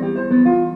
Música